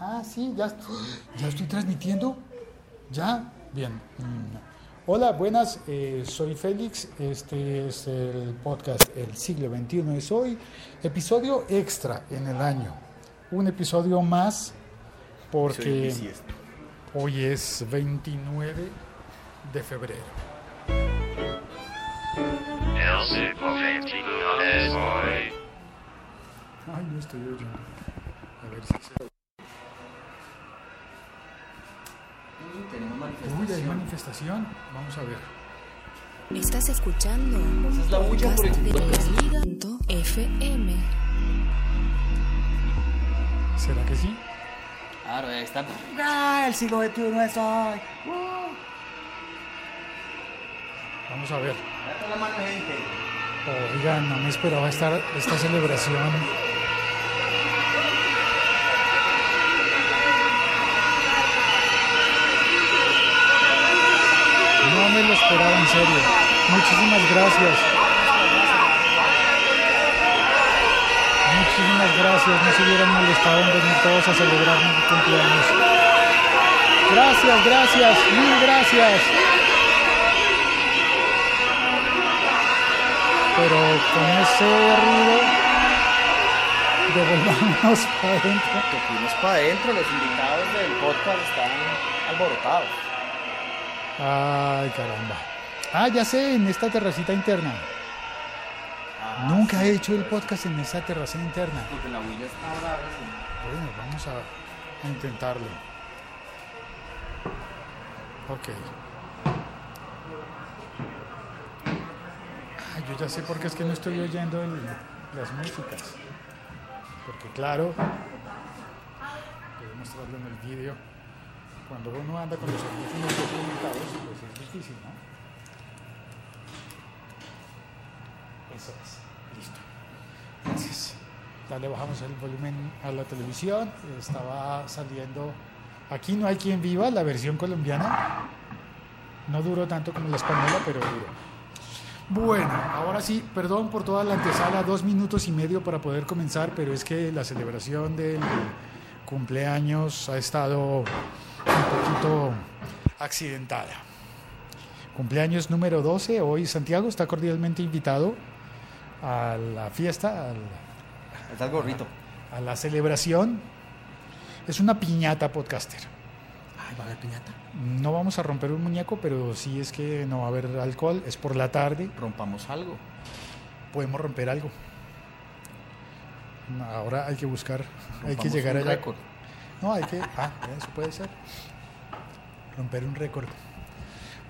Ah, sí, ya, ya estoy transmitiendo. ¿Ya? Bien. Mm. Hola, buenas, eh, soy Félix. Este es el podcast El siglo XXI es hoy. Episodio extra en el año. Un episodio más porque hoy es 29 de febrero. El siglo XXI es hoy. Ay, no estoy oyendo. A ver si se... Uy, hay manifestación. Vamos a ver. Estás escuchando es la bulla por el FM. ¿Será que sí? Claro, ahí está. ¡Ah! El siglo XXI es hoy. Vamos a ver. la mano, gente. Oigan, no me esperaba estar esta celebración me lo esperaba en serio. Muchísimas gracias. Muchísimas gracias. No se hubieran molestado en venir todos a celebrar mi cumpleaños. Gracias, gracias, mil gracias. Pero con ese ruido, devolvámonos para adentro. Fuimos para adentro, los invitados del podcast están alborotados. Ay, caramba. Ah, ya sé, en esta terracita interna. Ah, Nunca he hecho el podcast en esa terraza interna. Porque la huilla está ahora. Bueno, vamos a, intentarlo. Ok. Ah, yo ya sé por qué es que no estoy oyendo las músicas. Porque claro, voy a mostrarlo en el vídeo cuando uno anda con los audífonos documentados, pues es difícil, ¿no? Eso es, listo. Gracias. Ya le bajamos el volumen a la televisión, estaba saliendo, aquí no hay quien viva, la versión colombiana, no duró tanto como la española, pero duró. Bueno, ahora sí, perdón por toda la antesala, dos minutos y medio para poder comenzar, pero es que la celebración del cumpleaños ha estado un poquito accidentada. Cumpleaños número 12, hoy Santiago está cordialmente invitado a la fiesta, al, gorrito. A, la celebración. Es una piñata podcaster. Ay, ¿va a haber piñata? No vamos a romper un muñeco, pero sí es que no va a haber alcohol, es por la tarde. Rompamos algo. Podemos romper algo. Ahora hay que buscar, hay que llegar allá. Récord. No, hay que. Ah, eso puede ser. Romper un récord.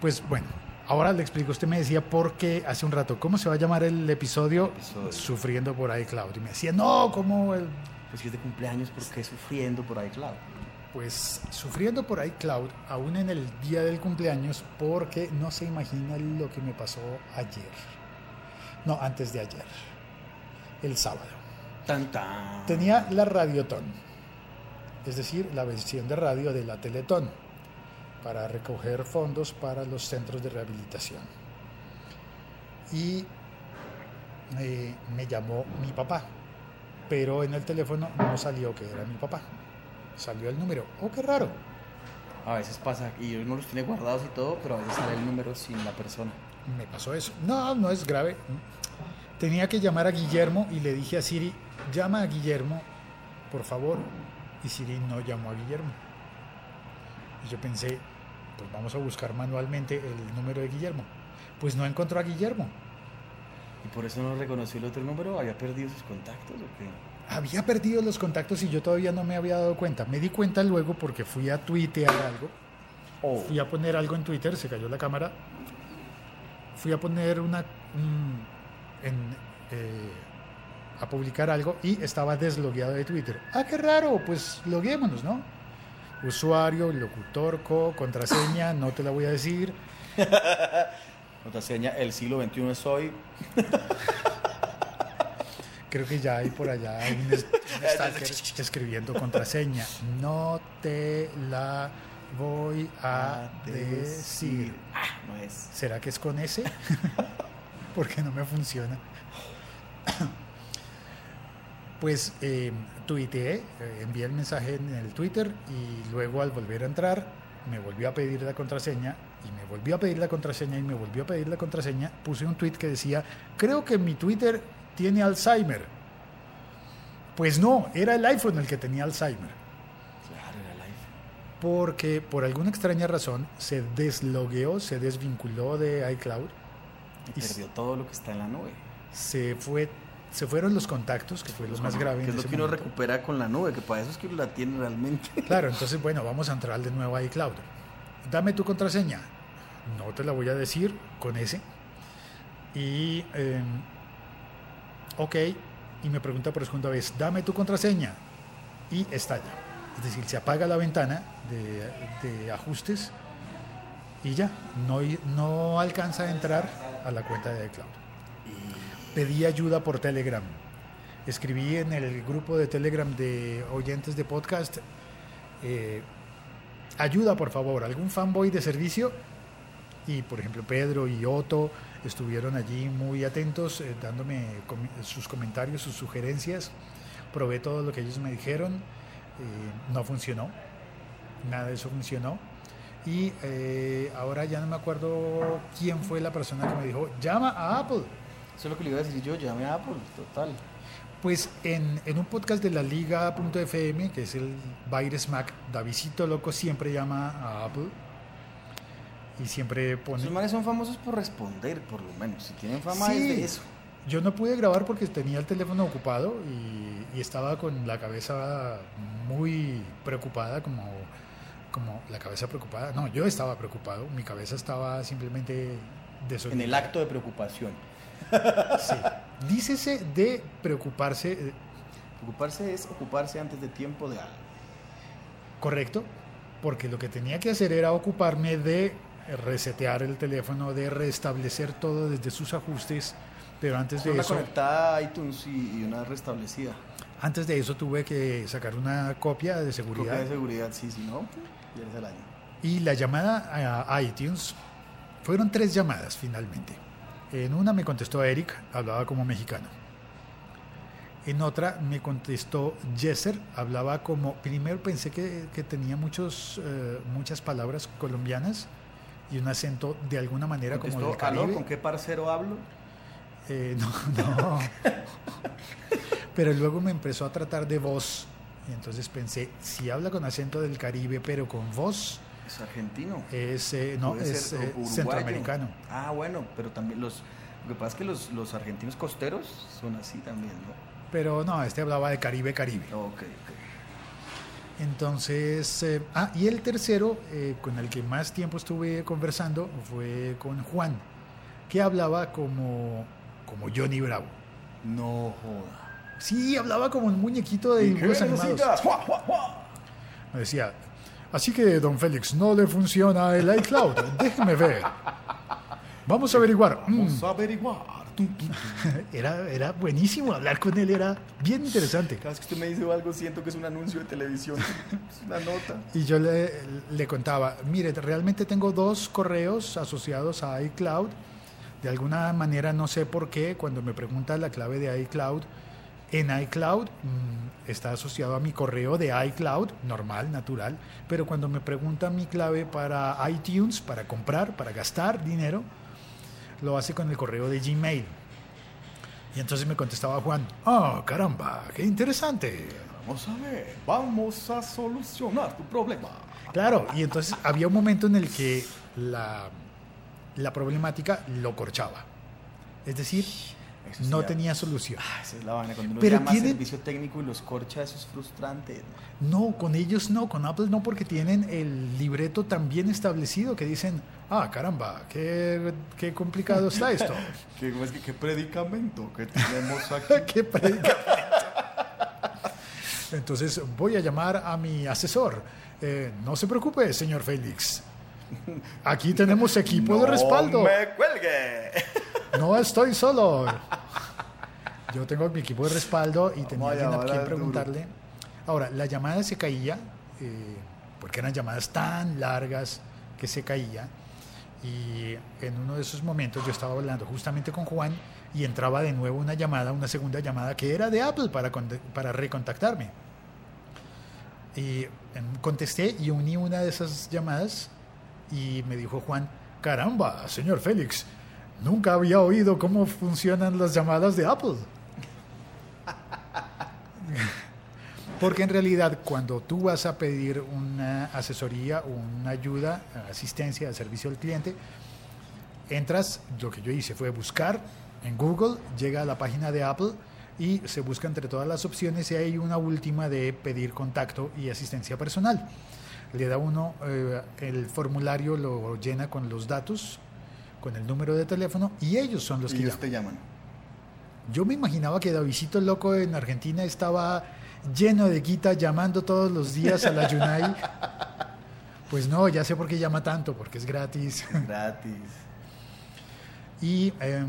Pues bueno, ahora le explico. Usted me decía por qué hace un rato, ¿cómo se va a llamar el episodio? Sufriendo por iCloud. Y me decía, no, ¿cómo el. Pues si es de cumpleaños, ¿por qué sufriendo por iCloud? Pues sufriendo por iCloud, aún en el día del cumpleaños, porque no se imagina lo que me pasó ayer. No, antes de ayer. El sábado. Tan, tan. Tenía la Radiotón es decir, la versión de radio de la Teletón, para recoger fondos para los centros de rehabilitación. Y eh, me llamó mi papá, pero en el teléfono no salió que era mi papá. Salió el número. Oh, qué raro. A veces pasa, y uno los tiene guardados y todo, pero a veces sale el número sin la persona. Me pasó eso. No, no es grave. Tenía que llamar a Guillermo y le dije a Siri, llama a Guillermo, por favor, y Siri no llamó a Guillermo. Y yo pensé, pues vamos a buscar manualmente el número de Guillermo. Pues no encontró a Guillermo. ¿Y por eso no reconoció el otro número? ¿Había perdido sus contactos o qué? Había perdido los contactos y yo todavía no me había dado cuenta. Me di cuenta luego porque fui a tuitear algo. Oh. Fui a poner algo en Twitter, se cayó la cámara. Fui a poner una... en, eh, a publicar algo y estaba deslogueado de Twitter. Ah, qué raro, pues loguémonos, ¿no? Usuario, locutor, co, contraseña, no te la voy a decir. contraseña, el siglo XXI es hoy. Creo que ya hay por allá un, stalker escribiendo contraseña. No te la voy a decir. Ah, no es. ¿Será que es con ese? Porque no me funciona. Pues eh, tuiteé, eh, envié el mensaje en el Twitter y luego al volver a entrar me volvió a pedir la contraseña y me volvió a pedir la contraseña y me volvió a pedir la contraseña. Puse un tweet que decía, creo que mi Twitter tiene Alzheimer. Pues no, era el iPhone el que tenía Alzheimer. Claro, era live. Porque por alguna extraña razón se deslogueó, se desvinculó de iCloud Y Y perdió todo lo que está en la nube. se fue se fueron los contactos que fue lo más grave Que es lo que uno recupera con la nube, que para eso es que uno la tiene realmente. claro entonces bueno vamos a entrar de nuevo a iCloud dame tu contraseña. No te la voy a decir con ese. Y eh, ok y me pregunta por segunda vez dame tu contraseña y estalla. Es decir se apaga la ventana de, de ajustes y ya no, no alcanza a entrar a la cuenta de iCloud pedí ayuda por Telegram. Escribí en el grupo de Telegram de oyentes de podcast, eh, ayuda por favor, algún fanboy de servicio. Y por ejemplo Pedro y Otto estuvieron allí muy atentos, eh, dándome sus comentarios, sus sugerencias. Probé todo lo que ellos me dijeron, eh, no funcionó, nada de eso funcionó. Y ahora ya no me acuerdo quién fue la persona que me dijo, llama a Apple. Eso es lo que le iba a decir yo, llame a Apple, total. Pues en, en un podcast de la Liga.fm, que es el Baires Mac, Davidito Loco siempre llama a Apple y siempre pone... Esos manes son famosos por responder, por lo menos. Si tienen fama Sí. es de eso. Yo no pude grabar porque tenía el teléfono ocupado y, y estaba con la cabeza muy preocupada, como, como la cabeza preocupada. No, yo estaba preocupado, mi cabeza estaba simplemente En desorientada. el acto de preocupación. Sí. Dícese de preocuparse, eh, Preocuparse es ocuparse antes de tiempo de algo. Correcto, porque lo que tenía que hacer era ocuparme de resetear el teléfono, de restablecer todo desde sus ajustes, pero antes de Una eso, conectada a iTunes y, una restablecida. antes de eso tuve que sacar una copia de Copia seguridad de seguridad, sí, si no, pierdes el año. y la llamada a iTunes fueron tres llamadas finalmente. En una me contestó Eric, hablaba como mexicano. En otra me contestó Jesser, hablaba como, primero pensé que, que tenía muchos, eh, muchas palabras colombianas y un acento de alguna manera como del Contestó, "Aló, Caribe. ¿con qué parcero hablo? Eh, no, no. pero luego me empezó a tratar de voz y entonces pensé, si habla con acento del Caribe pero con voz, Es argentino. es, eh, no, es eh, centroamericano. Ah, bueno, pero también los... Lo que pasa es que los, los argentinos costeros son así también, ¿no? Pero no, este hablaba de Caribe, Caribe. Ok, ok. Entonces, eh, ah, y el tercero, con el que más tiempo estuve conversando, fue con Juan, que hablaba como, como Johnny Bravo. No joda. Sí, hablaba como un muñequito de dibujos animados. Decía, así que, don Félix, no le funciona el iCloud, déjeme ver. Vamos a averiguar. Mm, Vamos a averiguar. Era, era buenísimo, hablar con él era bien interesante. Cada vez que usted me dice algo, siento que es un anuncio de televisión. Es una nota. Y yo le, le contaba, mire, realmente tengo dos correos asociados a iCloud. De alguna manera, no sé por qué, cuando me pregunta la clave de iCloud, en iCloud mm, está asociado a mi correo de iCloud, normal, natural, pero cuando me pregunta mi clave para iTunes, para comprar, para gastar dinero, lo hace con el correo de Gmail. Y entonces me contestaba Juan, oh, caramba, qué interesante. Vamos a ver. Vamos a solucionar tu problema. Claro, y entonces había un momento en el que la, la problemática lo corchaba. Es decir, Eso no tenía solución. Ah, esa es la vaina. Cuando uno Pero llama tiene- a servicio técnico y los corcha, eso es frustrante. No, con ellos no, con Apple no, porque tienen el libreto tan bien establecido que dicen, ah, caramba, qué, qué complicado está esto. ¿Qué, es que, qué predicamento que tenemos aquí. qué predicamento. Entonces voy a llamar a mi asesor. Eh, no se preocupe, señor Félix. Aquí tenemos equipo de respaldo. ¡No me cuelgue! No estoy solo. Yo tengo mi equipo de respaldo y tenía alguien a quien duro. preguntarle. Ahora, la llamada se caía, eh, porque eran llamadas tan largas que se caía. Y en uno de esos momentos yo estaba hablando justamente con Juan y entraba de nuevo una llamada, una segunda llamada que era de Apple para, para recontactarme. Y em, contesté y uní una de esas llamadas y me dijo Juan, caramba, señor Félix, nunca había oído cómo funcionan las llamadas de Apple. Porque en realidad cuando tú vas a pedir una asesoría una ayuda, asistencia, servicio al cliente, entras, lo que yo hice fue buscar en Google, llega a la página de Apple y se busca entre todas las opciones y hay una última de pedir contacto y asistencia personal. Le da uno eh, el formulario, lo llena con los datos, con el número de teléfono y ellos son los que ellos llaman. te llaman. Yo me imaginaba que Davidito Loco en Argentina estaba lleno de guita llamando todos los días a la Yunai. Pues no, ya sé por qué llama tanto, porque es gratis. Gratis. Y em,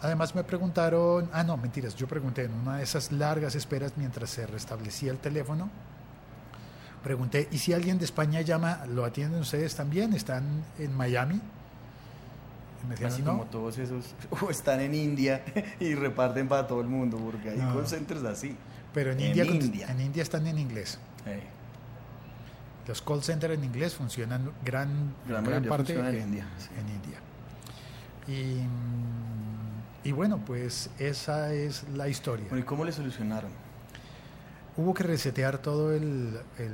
además me preguntaron, ah no, mentiras, yo pregunté en una de esas largas esperas mientras se restablecía el teléfono, pregunté, ¿y si alguien de España llama, lo atienden ustedes también? ¿Están en Miami? Y me Así no. como todos esos o están en India y reparten para todo el mundo, porque hay No. call centers así. Pero en, en India, en India están en inglés. Hey, Los call centers en inglés funcionan gran, Gran parte en, en India, sí. en India. Y, mm, y bueno, pues esa es la historia. Bueno, ¿y cómo le solucionaron? Hubo que resetear todo el, el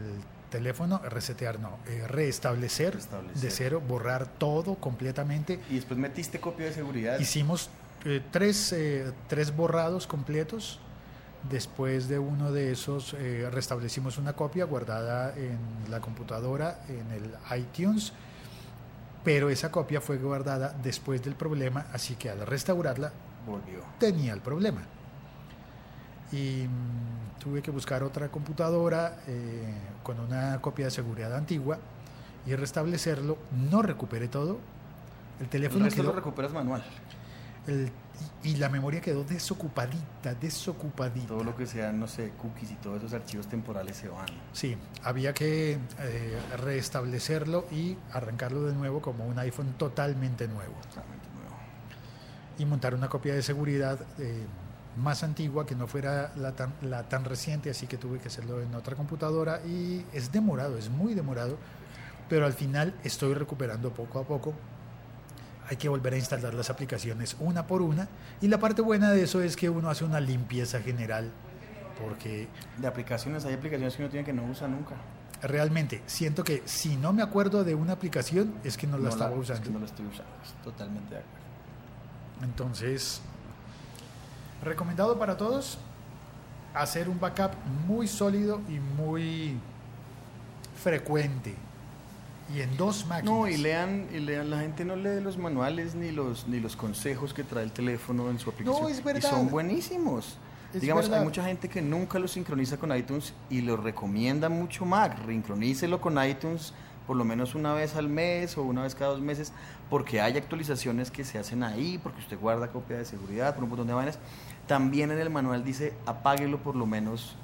teléfono, resetear no, eh, restablecer, Restablecer. de cero, borrar todo completamente. Y después metiste copia de seguridad. Hicimos eh, tres, eh, tres borrados completos. Después de uno de esos eh, restablecimos una copia guardada en la computadora, en el iTunes, pero esa copia fue guardada después del problema, así que al restaurarla Volvió. tenía el problema. Y mm, tuve que buscar otra computadora eh, con una copia de seguridad antigua y restablecerlo. No recuperé todo. El El teléfono resto quedó, lo recuperas manual. el- y, y la memoria quedó desocupadita, desocupadita. Todo lo que sean, no sé, cookies y todos esos archivos temporales se van. Sí, había que eh, restablecerlo y arrancarlo de nuevo como un iPhone totalmente nuevo. Totalmente nuevo. y montar una copia de seguridad eh, más antigua que no fuera la tan, la tan reciente, así que tuve que hacerlo en otra computadora y es demorado, es muy demorado, pero al final estoy recuperando poco a poco. Hay que volver a instalar las aplicaciones una por una y la parte buena de eso es que uno hace una limpieza general porque De aplicaciones, hay aplicaciones que uno tiene que no usa nunca. realmente siento que si no me acuerdo de una aplicación es que no la No estaba es usando. que no la estoy usando. es Totalmente de acuerdo. Entonces, recomendado para todos hacer un backup muy sólido y muy frecuente. Y en dos máquinas. No, y lean, y lean, la gente no lee los manuales ni los ni los consejos que trae el teléfono en su aplicación. es Y verdad. son buenísimos. Es Digamos, verdad. hay mucha gente que nunca lo sincroniza con iTunes y lo recomienda mucho más. Reincronícelo con iTunes por lo menos una vez al mes o una vez cada dos meses, porque hay actualizaciones que se hacen ahí, porque usted guarda copia de seguridad, por un montón de vainas. También en el manual dice, apáguelo por lo menos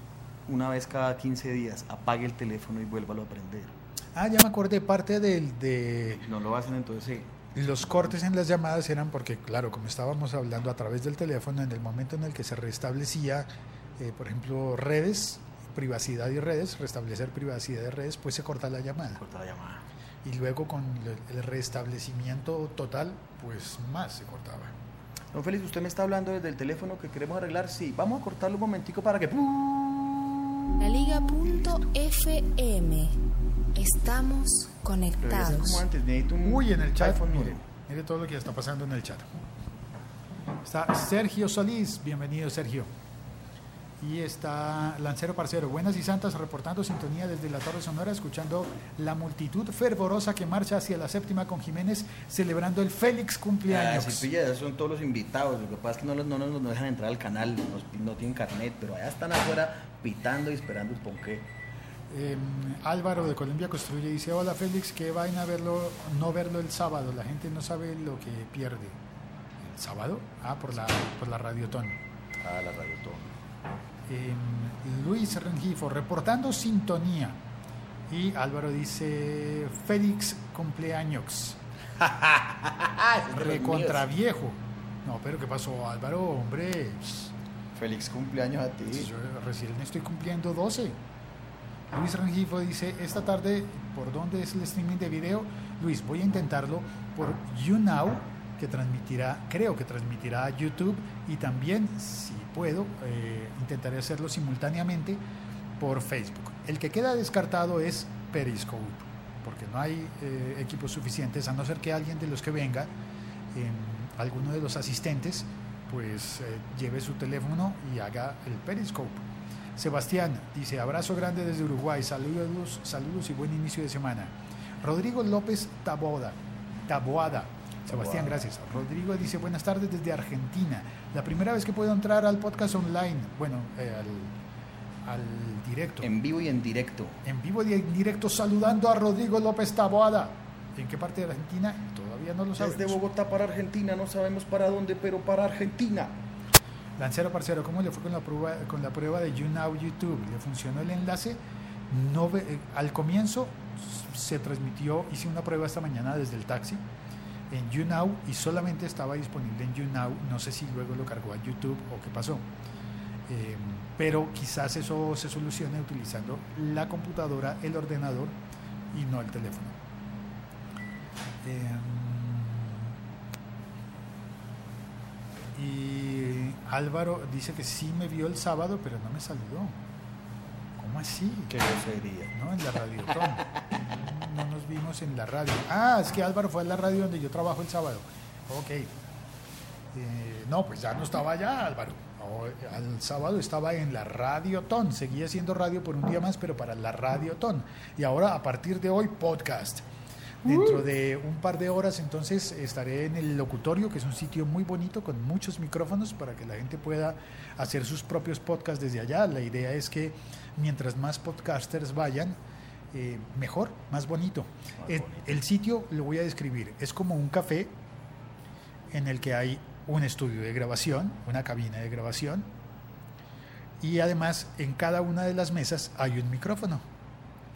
una vez cada 15 días, apague el teléfono y vuélvalo a prender. Ah, ya me acordé, parte del, de no lo hacen, entonces sí. los cortes en las llamadas eran porque, claro, como estábamos hablando a través del teléfono, en el momento en el que se restablecía, eh, por ejemplo, redes, privacidad y redes, restablecer privacidad de redes, pues se corta la llamada. Corta la llamada. Y luego con el- restablecimiento total, pues más se cortaba. Don Félix, usted me está hablando desde el teléfono que queremos arreglar. Sí, vamos a cortarlo un momentico para que... La Liga.fm. Estamos conectados. como antes. Necesito un Uy, en el chat, iPhone mire, mire todo lo que está pasando en el chat. Está Sergio Solís, bienvenido Sergio. Y está Lancero Parcero, buenas y santas, reportando sintonía desde la Torre Sonora, escuchando la multitud fervorosa que marcha hacia la séptima con Jiménez, celebrando el Félix Ah, cumpleaños. sí, pilla, esos son todos los invitados. Lo que pasa es que no, los- no nos no dejan entrar al canal, no, no tienen carnet, pero allá están afuera pitando y esperando el ponqué. Eh, Álvaro de Colombia Construye dice, hola Félix, qué vaina verlo, no verlo el sábado, la gente no sabe lo que pierde. ¿El sábado? Ah, por la, por la Radiotón. Ah, la radio. Eh, Luis Rengifo, reportando sintonía. Y Álvaro dice, Félix cumpleaños, recontra viejo. No, pero ¿qué pasó, Álvaro? Hombre, Feliz cumpleaños a ti. yo recién estoy cumpliendo 12. Luis Rengifo dice, esta tarde, ¿por dónde es el streaming de video? Luis, voy a intentarlo por YouNow, que transmitirá, creo que transmitirá a YouTube, y también, si puedo, eh, intentaré hacerlo simultáneamente por Facebook. El que queda descartado es Periscope, porque no hay eh, equipos suficientes, a no ser que alguien de los que venga, eh, alguno de los asistentes, pues eh, lleve su teléfono y haga el Periscope. Sebastián dice, abrazo grande desde Uruguay, saludos, saludos y buen inicio de semana. Rodrigo López Taboada, Taboada. Sebastián, gracias. Rodrigo dice, buenas tardes desde Argentina. La primera vez que puedo entrar al podcast online, bueno, eh, al, al directo, en, En vivo y en directo. vivo y en directo, saludando a Rodrigo López Taboada. ¿En qué parte de Argentina? Todavía no lo sabemos. Desde Bogotá para Argentina, no sabemos para dónde, pero para Argentina. Lancero Parcero, ¿cómo le fue con la prueba, con la prueba de YouNow YouTube? ¿Le funcionó el enlace? No eh, al comienzo se transmitió, hice una prueba esta mañana desde el taxi en YouNow y solamente estaba disponible en YouNow. No sé si luego lo cargó a YouTube o qué pasó. Eh, pero quizás eso se solucione utilizando la computadora, el ordenador y no el teléfono. Em, y Álvaro dice que sí me vio el sábado, pero no me saludó. ¿Cómo así? Qué grosería. No, en la radio. No nos vimos en la radio. Ah, es que Álvaro fue a la radio donde yo trabajo el sábado. Ok. Eh, no, pues ya no estaba allá, Álvaro. Oh, Al sábado estaba en la Radiotón. Seguía siendo radio por un día más, pero para la Radiotón. Y ahora, a partir de hoy, podcast. Dentro de un par de horas, entonces, estaré en el locutorio, que es un sitio muy bonito con muchos micrófonos para que la gente pueda hacer sus propios podcasts desde allá. La idea es que mientras más podcasters vayan, eh, mejor, más bonito. El, el sitio lo voy a describir. Es como un café en el que hay un estudio de grabación, una cabina de grabación, y además en cada una de las mesas hay un micrófono.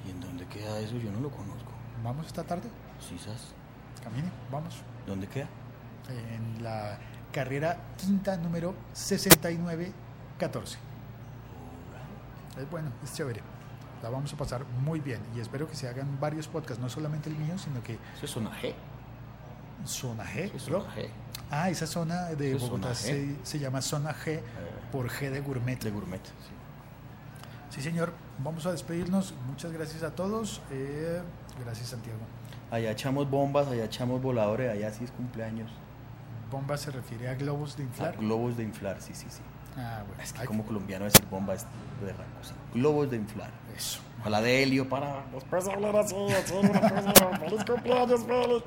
¿Y en dónde queda eso? Yo no lo conozco. Vamos esta tarde, ¿Sisas? camine, vamos. ¿Dónde queda? En la carrera quinta número 6914. Es bueno, es chévere. La vamos a pasar muy bien y espero que se hagan varios podcasts, no solamente el mío, sino que Eso es zona G. Zona G. Es zona G. Ah, esa zona de es Bogotá se, se llama Zona G por G de Gourmet. De gourmet. sí. Sí, señor. Vamos a despedirnos. Muchas gracias a todos. Eh, gracias, Santiago. Allá echamos bombas, allá echamos voladores, allá sí es cumpleaños. Bomba se refiere a globos de inflar. globos de inflar, sí, sí, sí. Ah, bueno. Es que Ay, como colombiano decir bomba es de cosa. Globos de inflar. Eso. Ojalá de helio para... Después de hablar así, hacer una cosa, feliz cumpleaños, Félix.